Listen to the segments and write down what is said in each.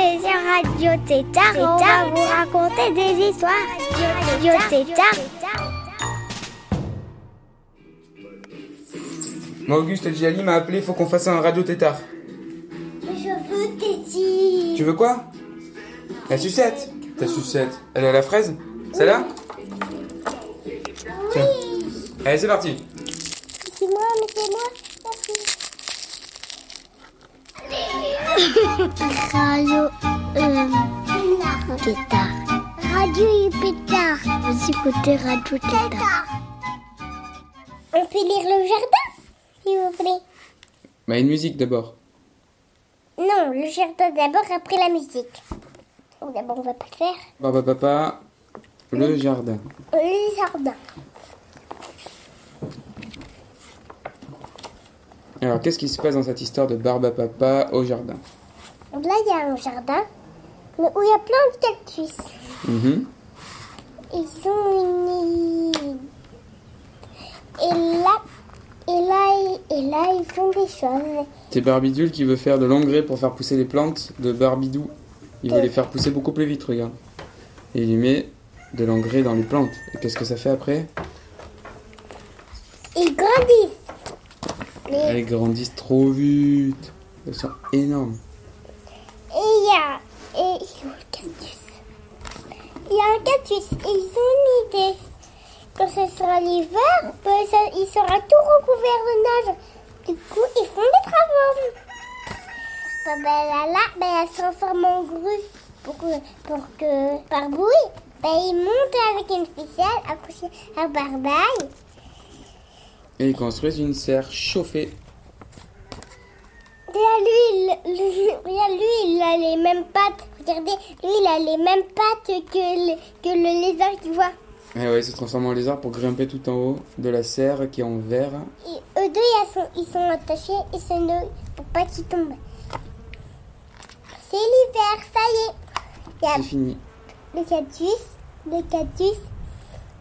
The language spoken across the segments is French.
Radio Tétard et on va vous raconter des histoires. Radio Tétard. Moi, Auguste Giali m'a appelé, faut qu'on fasse un radio tétard. Je veux Téti. Tu veux quoi? La sucette Ta sucette. Elle est à la fraise? Celle-là? Tiens. Allez, c'est parti. C'est moi, mais c'est moi. Radio euh, Tétard. Radio Pétard. Vous écoutez Radio Tétard. On peut lire le jardin, s'il vous plaît. Bah, une musique d'abord. Non, le jardin d'abord, après la musique. D'abord, on va pas le faire. Papa, papa, le jardin. Le jardin. Alors, qu'est-ce qui se passe dans cette histoire de barbe à papa au jardin là, il y a un jardin mais où il y a plein de cactus. Mhm. Ils ont une... Et là, et là, et là, ils font des choses. C'est Barbidule qui veut faire de l'engrais pour faire pousser les plantes de Barbidou. Il veut les faire pousser beaucoup plus vite, regarde. Et il y met de l'engrais dans les plantes. Et qu'est-ce que ça fait après Ils grandissent. Mais Elles grandissent trop vite. Elles sont énormes. et il y a... Et il y a un cactus. Il y a un cactus. Et ils ont une idée. Quand ce sera l'hiver, ben, ça- il sera tout recouvert de neige. Du coup, ils font des travaux. Ben, ben, là, là, ben, elle se transforme en grue. Pour que, pour que par bruit, ben, ils montent avec une ficelle accrochée à barbaille. Et ils construisent une serre chauffée. Regarde, lui, il- lui, il a les mêmes pattes. Regardez, lui, il a les mêmes pattes que le, que le lézard, tu vois. Et ouais, ils se transforment en lézard pour grimper tout en haut de la serre qui est en verre. Et eux deux, ils sont, ils sont attachés et c'est pour pas qu'ils tombent. C'est l'hiver, ça y est. Il C'est fini. le cactus, le cactus.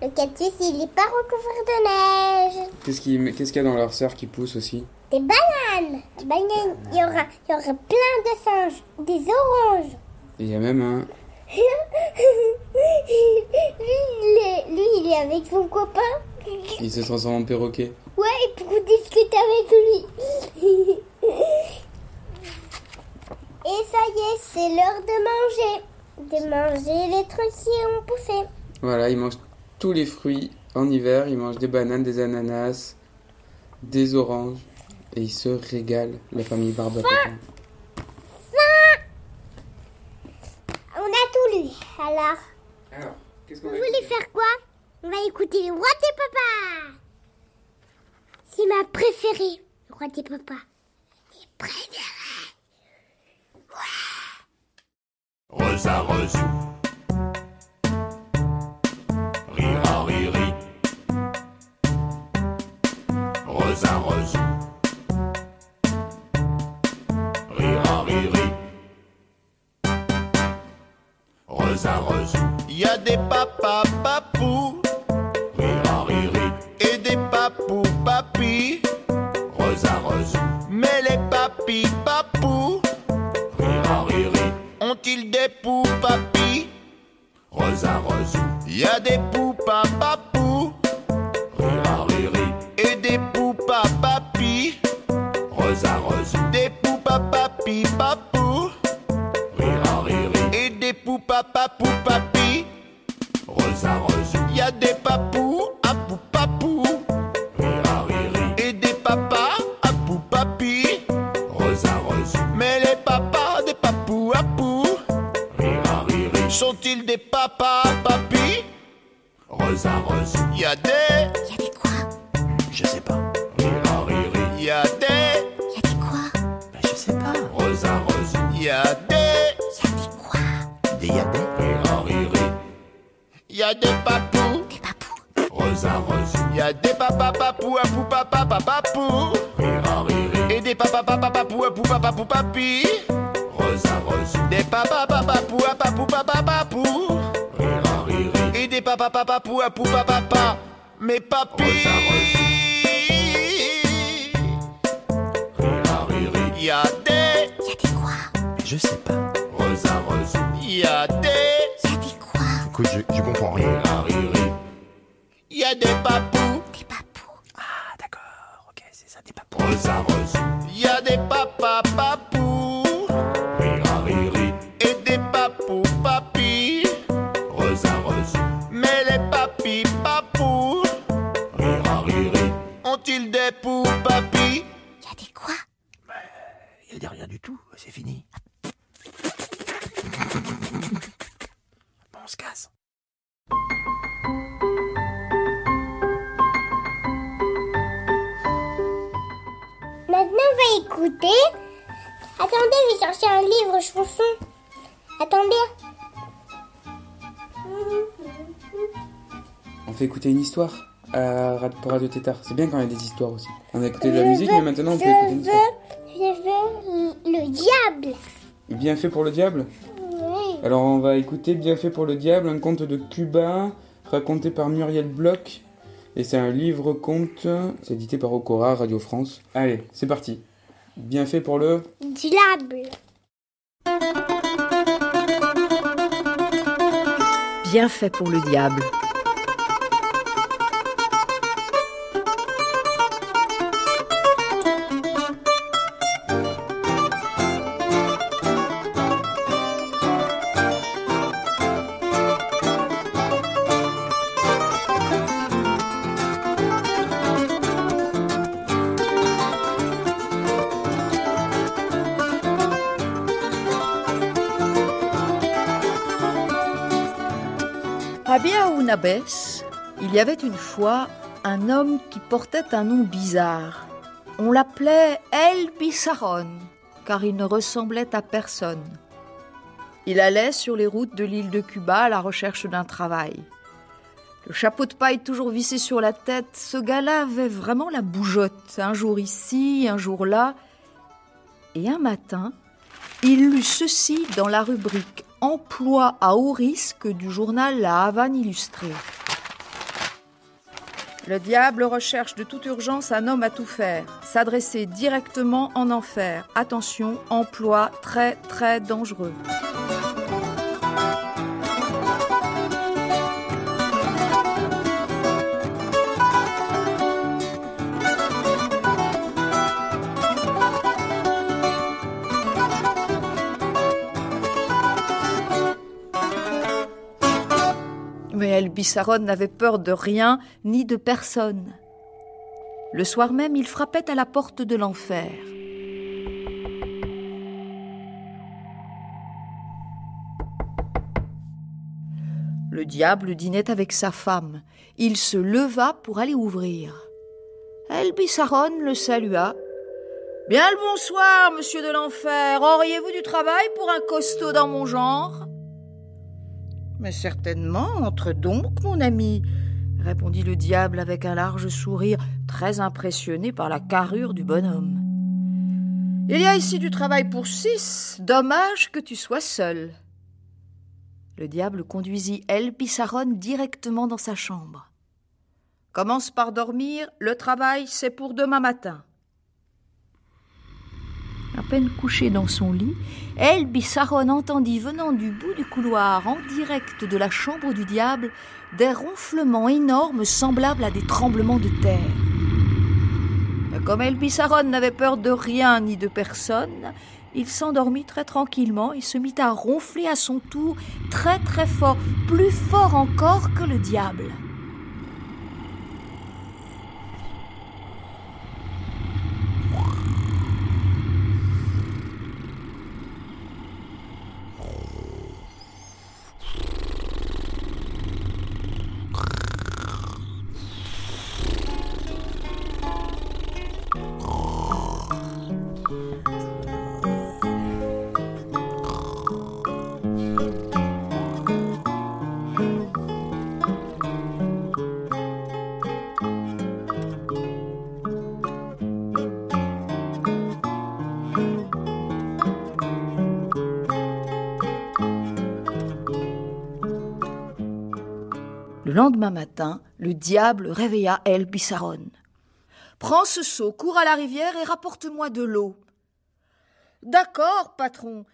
Le cactus, il n'est pas recouvert de neige. Qu'est-ce qu'il qu'est-ce qu'il y a dans leur serre qui pousse aussi Des bananes. Des bananes. Il y aura, il y aura plein de singes. Des oranges. Et il y a même un. lui, il est, lui, il est avec son copain. Il se transforme en perroquet. Ouais, et pour discuter avec lui. Et ça y est, c'est l'heure de manger. De manger les trucs qui ont poussé. Voilà, ils mangent tous les fruits en hiver. Ils mangent des bananes, des ananas, des oranges. Et ils se régalent, la famille Barbe. On a tout lu. Alors, Alors, qu'est-ce vous voulez faire quoi? On va écouter le roi des papas. C'est ma préférée, le roi des papas. Mes préférés. Rosa Rosou. Rira riri. Rosa Rosou. Y a des papas papous Rira riri. et des papous papis. Rosa Rosou. Mais les papis papous Rira riri. ont-ils des poux papis? Rosa Rosou. Y a des papous Y a des papous papas papa pou. Mais papi. Y a des, Y a des quoi? Je sais pas. Rosa Rosou, y a des, Y a des quoi? Écoute, je, je comprends rien. y a des papous. Des papous. Ah, d'accord. Ok, c'est ça, des papous. Rosa Rosou, Y a des papas papous. Histoire à, pour Radio Tétard. C'est bien quand il y a des histoires aussi. On a écouté de la Je musique, veux- mais maintenant on peut écouter une histoire. je veux le diable. Bien fait pour le diable Oui. Alors on va écouter Bien fait pour le diable, un conte de Cuba, raconté par Muriel Bloch. Et c'est un livre-conte, c'est édité par Okora, Radio France. Allez, c'est parti. Bien fait pour le... Diable. Bien fait pour le diable. Il y avait une fois un homme qui portait un nom bizarre. On l'appelait El Bissaron, car il ne ressemblait à personne. Il allait sur les routes de l'île de Cuba à la recherche d'un travail. Le chapeau de paille toujours vissé sur la tête, ce gars-là avait vraiment la bougeotte, un jour ici, un jour là. Et un matin, il lut ceci dans la rubrique Emploi à haut risque du journal La Havane Illustrée. Le diable recherche de toute urgence un homme à tout faire, s'adresser directement en enfer. Attention, emploi très très dangereux. Mais El Bissaron n'avait peur de rien ni de personne. Le soir même, il frappait à la porte de l'enfer. Le diable dînait avec sa femme. Il se leva pour aller ouvrir. El Bissaron le salua. Bien le bonsoir, monsieur de l'enfer. Auriez-vous du travail pour un costaud dans mon genre? Mais certainement, entre donc, mon ami, répondit le diable avec un large sourire, très impressionné par la carrure du bonhomme. Il y a ici du travail pour six. Dommage que tu sois seul. Le diable conduisit El Pissaron directement dans sa chambre. Commence par dormir, le travail c'est pour demain matin. À peine couché dans son lit, El Bissaron entendit venant du bout du couloir, en direct de la chambre du diable, des ronflements énormes semblables à des tremblements de terre. Comme El Bissaron n'avait peur de rien ni de personne, il s'endormit très tranquillement et se mit à ronfler à son tour très très fort, plus fort encore que le diable. Lendemain matin, le diable réveilla El Bissaron. Prends ce seau, cours à la rivière et rapporte-moi de l'eau. D'accord, patron,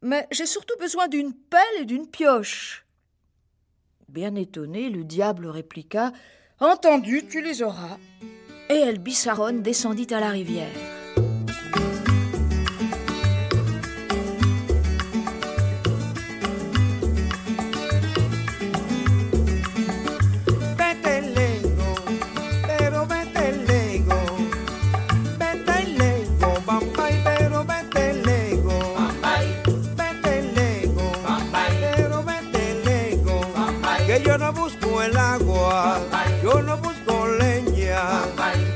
mais j'ai surtout besoin d'une pelle et d'une pioche. Bien étonné, le diable répliqua Entendu, tu les auras. Et El Bissaron descendit à la rivière. Que yo no busco el agua, yo no busco leña.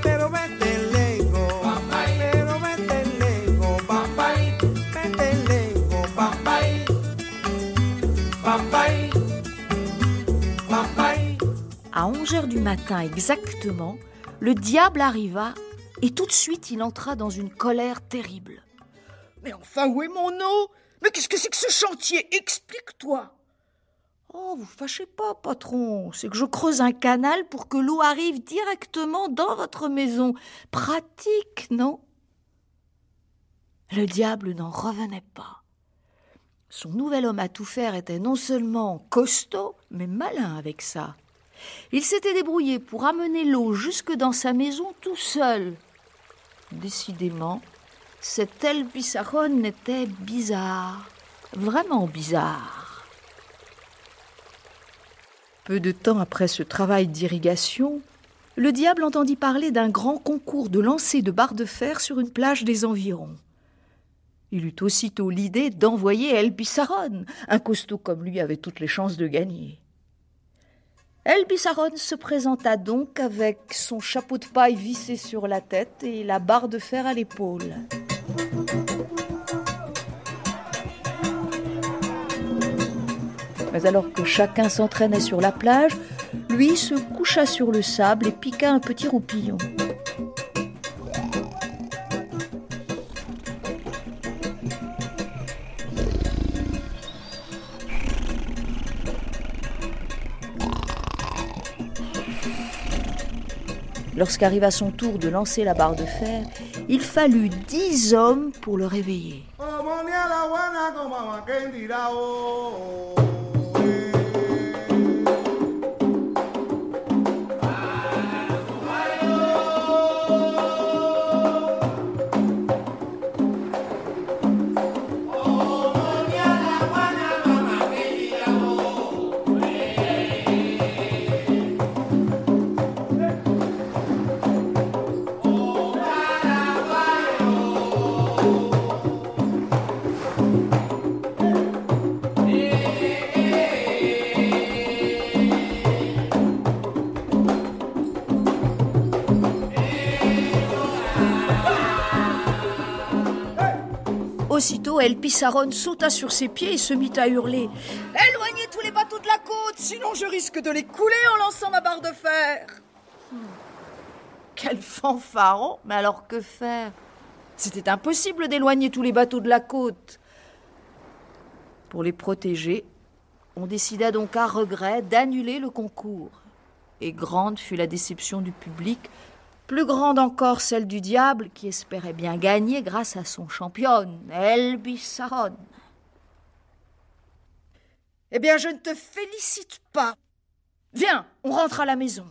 Pero vete lego, pero vete lego, bambay. Vete lego, bambay. Bambay. Bambay. À 11 heures du matin exactement, le diable arriva et tout de suite il entra dans une colère terrible. Mais enfin, où est mon eau? Mais qu'est-ce que c'est que ce chantier? Explique-toi Oh, vous fâchez pas, patron. C'est que je creuse un canal pour que l'eau arrive directement dans votre maison. Pratique, non? Le diable n'en revenait pas. Son nouvel homme à tout faire était non seulement costaud, mais malin avec ça. Il s'était débrouillé pour amener l'eau jusque dans sa maison tout seul. Décidément, cet El était bizarre, vraiment bizarre. Peu de temps après ce travail d'irrigation, le diable entendit parler d'un grand concours de lancer de barres de fer sur une plage des environs. Il eut aussitôt l'idée d'envoyer El Bissaron. Un costaud comme lui avait toutes les chances de gagner. El Bissaron se présenta donc avec son chapeau de paille vissé sur la tête et la barre de fer à l'épaule. Mais alors que chacun s'entraînait sur la plage, lui se coucha sur le sable et piqua un petit roupillon. Lorsqu'arriva son tour de lancer la barre de fer, il fallut dix hommes pour le réveiller. Aussitôt, El sauta sur ses pieds et se mit à hurler. Éloignez tous les bateaux de la côte, sinon je risque de les couler en lançant ma barre de fer. Hmm. Quel fanfaron Mais alors que faire? C'était impossible d'éloigner tous les bateaux de la côte. Pour les protéger, on décida donc à regret d'annuler le concours. Et grande fut la déception du public, plus grande encore celle du diable qui espérait bien gagner grâce à son championne, El Bissaron. Eh bien, je ne te félicite pas. Viens, on rentre à la maison.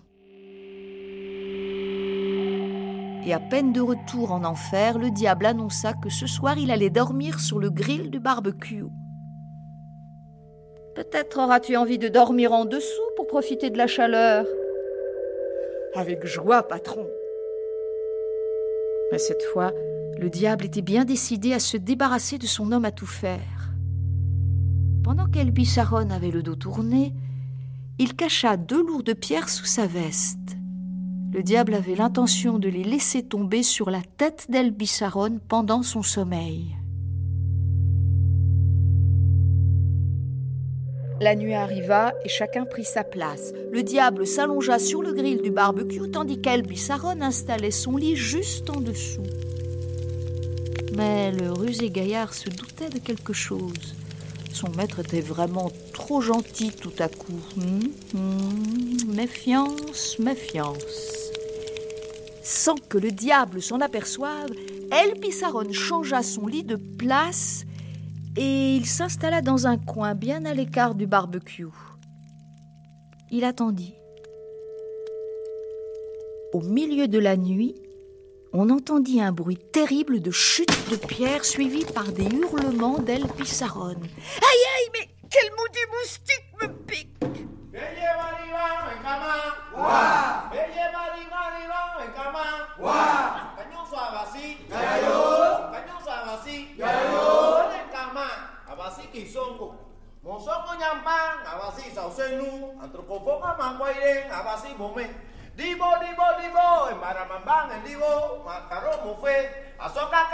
Et à peine de retour en enfer, le diable annonça que ce soir il allait dormir sur le grill du barbecue. Peut-être auras-tu envie de dormir en dessous pour profiter de la chaleur. Avec joie, patron. Mais cette fois, le diable était bien décidé à se débarrasser de son homme à tout faire. Pendant qu'Elbissaron avait le dos tourné, il cacha deux lourdes pierres sous sa veste. Le diable avait l'intention de les laisser tomber sur la tête d'Elbissaron pendant son sommeil. La nuit arriva et chacun prit sa place. Le diable s'allongea sur le grill du barbecue tandis qu'Elbissaron installait son lit juste en dessous. Mais le rusé gaillard se doutait de quelque chose. Son maître était vraiment trop gentil tout à coup. Hum, hum, méfiance, méfiance. Sans que le diable s'en aperçoive, El Pissaron changea son lit de place et il s'installa dans un coin bien à l'écart du barbecue. Il attendit. Au milieu de la nuit, on entendit un bruit terrible de chute de pierre suivi par des hurlements d'El Pissaron. Aïe aïe, mais quel maudit moustique me pique Abasi bome. Dibo, dibo, dibo, embaramambang, en dibo, macaro mufe, asoka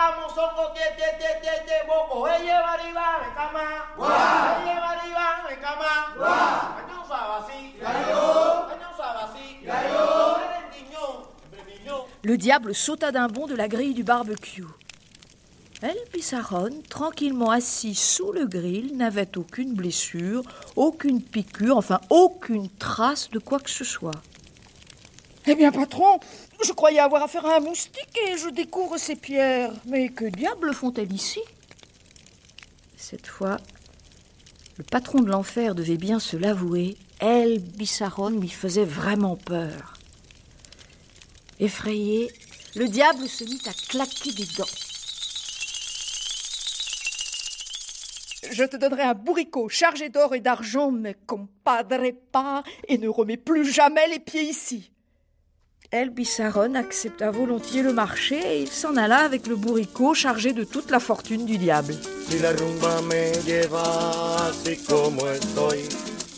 boko, eye bariba, en cama, eye bariba, en cama, cañón sabasi, cañón sabasi, Erendiñón, Erendiñón. Le diable sauta d'un bond de la grille du barbecue. El Pissaron, tranquillement assis sous le grill, n'avait aucune blessure, aucune piqûre, enfin aucune trace de quoi que ce soit. Eh bien, patron, je croyais avoir affaire à un moustique et je découvre ces pierres. Mais que diable font-elles ici? Cette fois, le patron de l'enfer devait bien se l'avouer. El Bissaron lui faisait vraiment peur. Effrayé, le diable se mit à claquer des dents. Je te donnerai un bourricot chargé d'or et d'argent, mais compadre pas et ne remets plus jamais les pieds ici. El Bissaron accepta volontiers le marché et il s'en alla avec le bourricot chargé de toute la fortune du diable. Si la rumba me lleva así como estoy,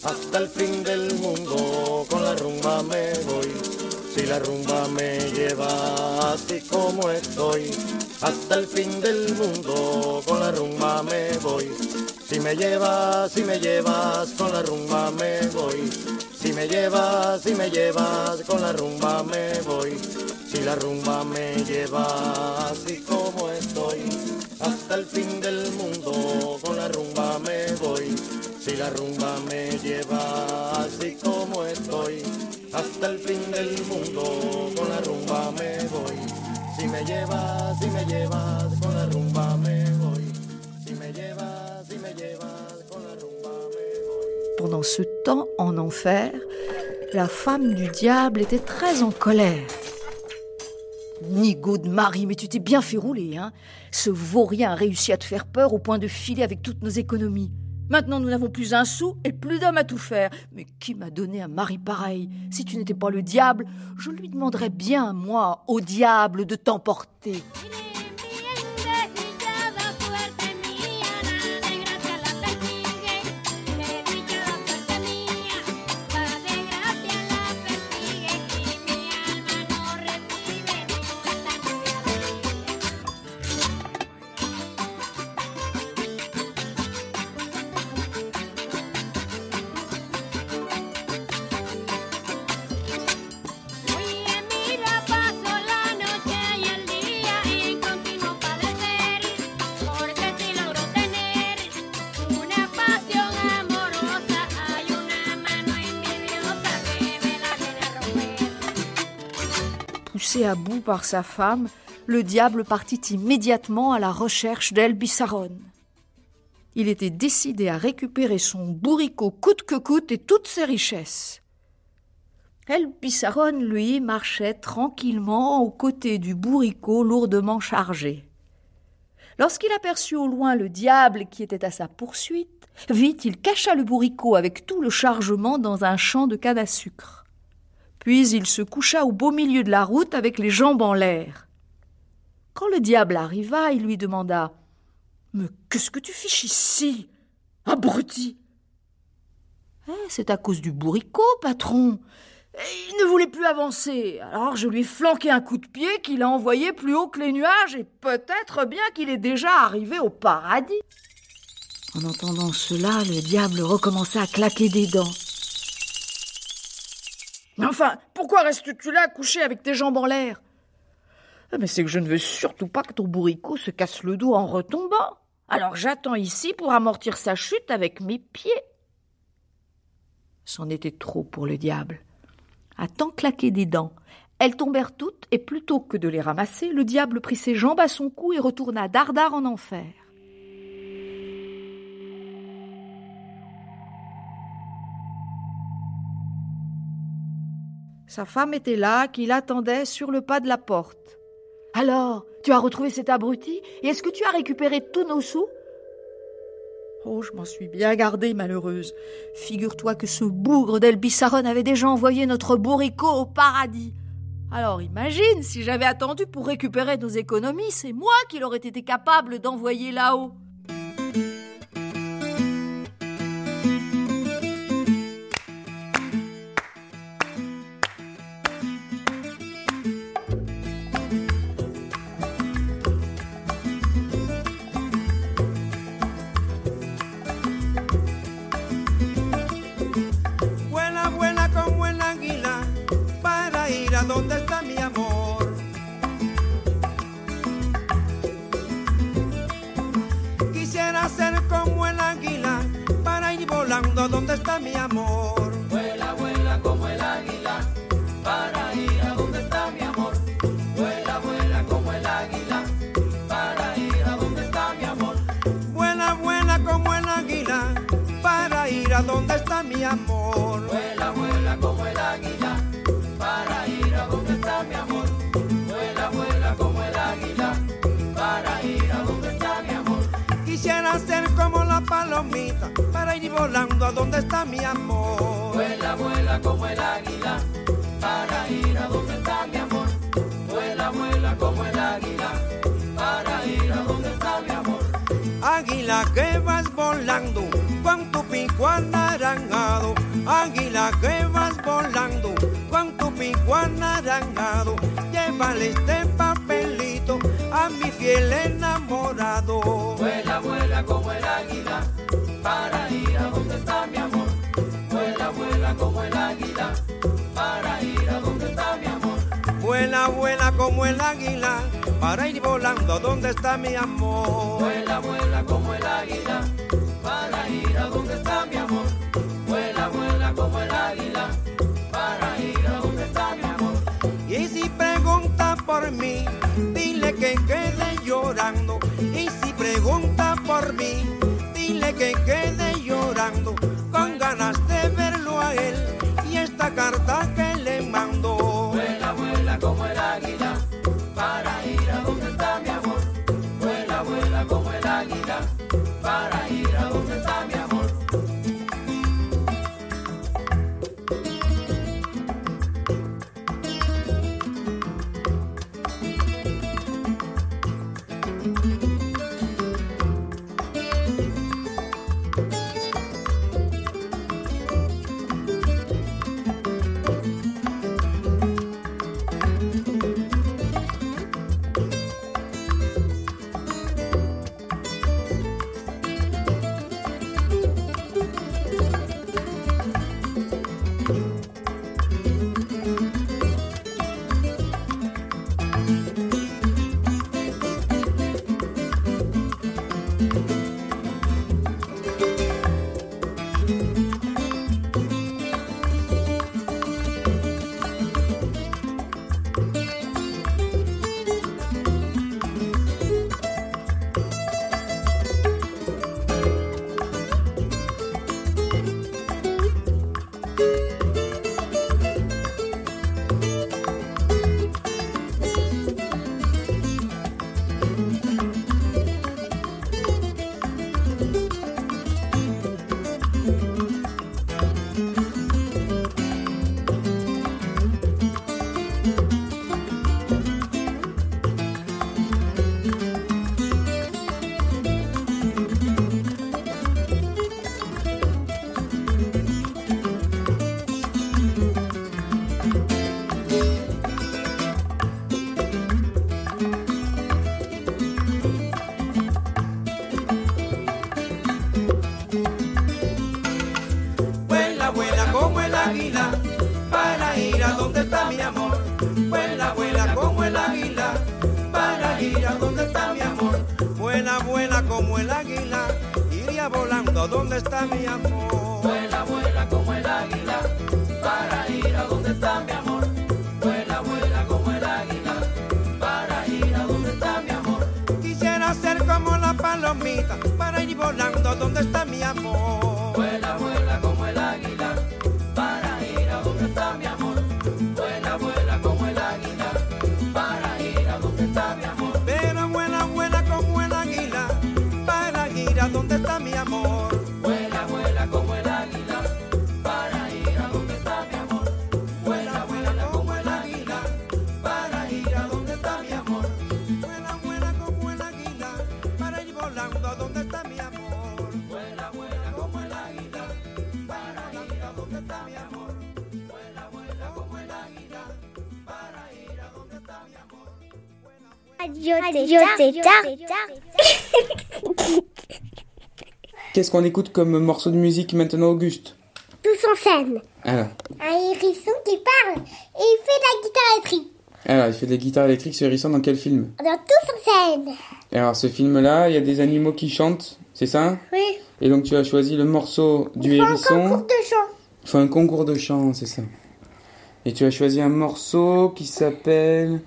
hasta el fin del mundo con la rumba me voy. Si la rumba me lleva así como estoy, hasta el fin del mundo con la rumba me voy. Si me llevas, si me llevas con la rumba me voy. Si me llevas, si me llevas con la rumba me voy. Si la rumba me lleva así como estoy, hasta el fin del mundo con la rumba me voy. Si la rumba me lleva así como estoy, Pendant ce temps, en enfer, la femme du diable était très en colère. Nigaud de Marie, mais tu t'es bien fait rouler, hein Ce vaurien a réussi à te faire peur au point de filer avec toutes nos économies. Maintenant, nous n'avons plus un sou et plus d'hommes à tout faire. Mais qui m'a donné un mari pareil? Si tu n'étais pas le diable, je lui demanderais bien, moi, au diable, de t'emporter. À bout par sa femme, le diable partit immédiatement à la recherche d'El Bissaron. Il était décidé à récupérer son bourricot coûte que coûte et toutes ses richesses. El Bissaron, lui, marchait tranquillement aux côtés du bourricot lourdement chargé. Lorsqu'il aperçut au loin le diable qui était à sa poursuite, vite il cacha le bourricot avec tout le chargement dans un champ de canne à sucre. Puis il se coucha au beau milieu de la route avec les jambes en l'air. Quand le diable arriva, il lui demanda Mais qu'est-ce que tu fiches ici Abruti? Eh, C'est à cause du bourricot, patron. Il ne voulait plus avancer. Alors je lui ai flanqué un coup de pied qu'il a envoyé plus haut que les nuages et peut-être bien qu'il est déjà arrivé au paradis. En entendant cela, le diable recommença à claquer des dents. Mais enfin, pourquoi restes-tu là couché avec tes jambes en l'air? Ah, Mais c'est que je ne veux surtout pas que ton bourricot se casse le dos en retombant. Alors j'attends ici pour amortir sa chute avec mes pieds. C'en était trop pour le diable. À tant claquer des dents, elles tombèrent toutes, et plutôt que de les ramasser, le diable prit ses jambes à son cou et retourna dardard en enfer. Sa femme était là, qui l'attendait sur le pas de la porte. Alors, tu as retrouvé cet abruti et est-ce que tu as récupéré tous nos sous? Oh, je m'en suis bien gardée, malheureuse. Figure-toi que ce bougre d'Elbissaron avait déjà envoyé notre bourricot au paradis. Alors imagine si j'avais attendu pour récupérer nos économies, c'est moi qui l'aurais été capable d'envoyer là-haut. Donde está mi amor. Vuela, vuela como el águila para ir a donde está mi amor. Vuela, vuela como el águila para ir a donde está mi amor. Águila que vas volando con tu pico anaranjado. Águila que vas volando con tu pico anaranjado. Llévale este papelito a mi fiel enamorado. Vuela, vuela como el águila para ir a donde está mi amor. Vuela, vuela como el águila para ir a donde está mi amor. Vuela, vuela como el águila para ir volando a donde está mi amor. Vuela, vuela como el águila para ir a donde está mi amor. Vuela, vuela como el águila para ir a donde está mi amor. Y si pregunta por mí, dile que quede llorando. Dile que Qu'est-ce qu'on écoute comme morceau de musique maintenant, Auguste Tous en scène. Alors, Un hérisson qui parle et il fait de la guitare électrique. alors, il fait de la guitare électrique sur Hérisson dans quel film Dans Tous en scène. Et Alors, ce film-là, il y a des animaux qui chantent, c'est ça Oui. Et donc, tu as choisi le morceau du Il fait un hérisson. concours de chant. Il faut un concours de chant, c'est ça. Et tu as choisi un morceau qui s'appelle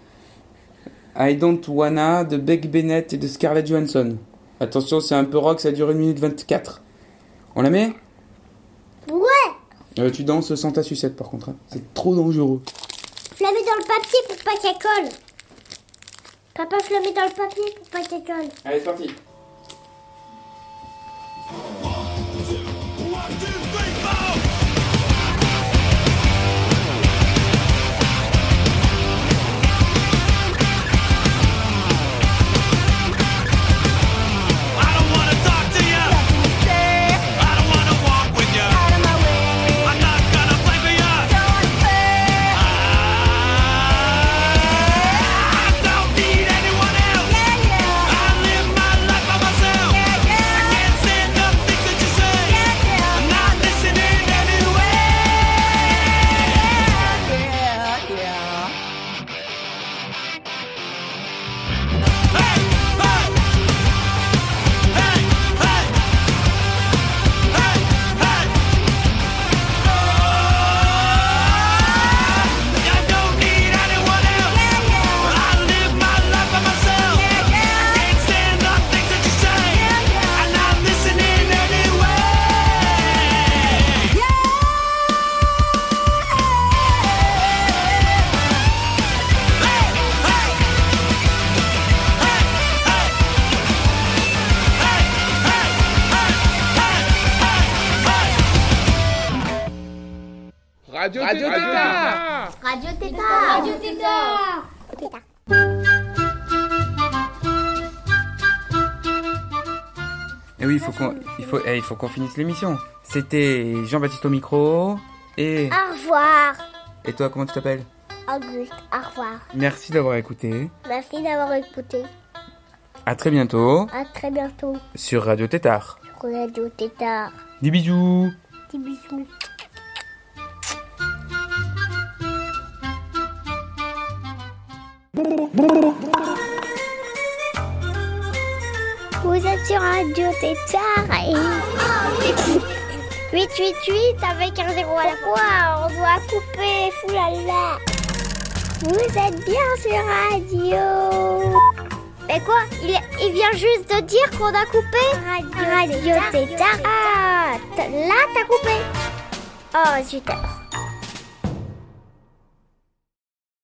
I Don't Wanna de Beck Bennett et de Scarlett Johansson. Attention, c'est un peu rock, ça dure 1 minute 24. On la met? Ouais. Euh, Tu danses sans ta sucette par contre, hein. c'est trop dangereux. Je la mets dans le papier pour pas qu'elle colle. Papa, je la mets dans le papier pour pas qu'elle colle. Allez, c'est parti. Et oui, il faut qu'on il faut, eh, il faut qu'on finisse l'émission. C'était Jean-Baptiste au micro et... Au revoir. Et toi, comment tu t'appelles? Auguste, au revoir. Merci d'avoir écouté. Merci d'avoir écouté. À très bientôt À très bientôt sur Radio Tétard. sur Radio Tétard. Des bisous Petits bisous. Vous êtes sur Radio Tétard et... 888 avec un zéro à la fois, on doit couper, foulala. Vous êtes bien sur Radio. Mais quoi il, il vient juste de dire qu'on a coupé Radio Tétard. Ah, t- là t'as coupé. Oh, zut.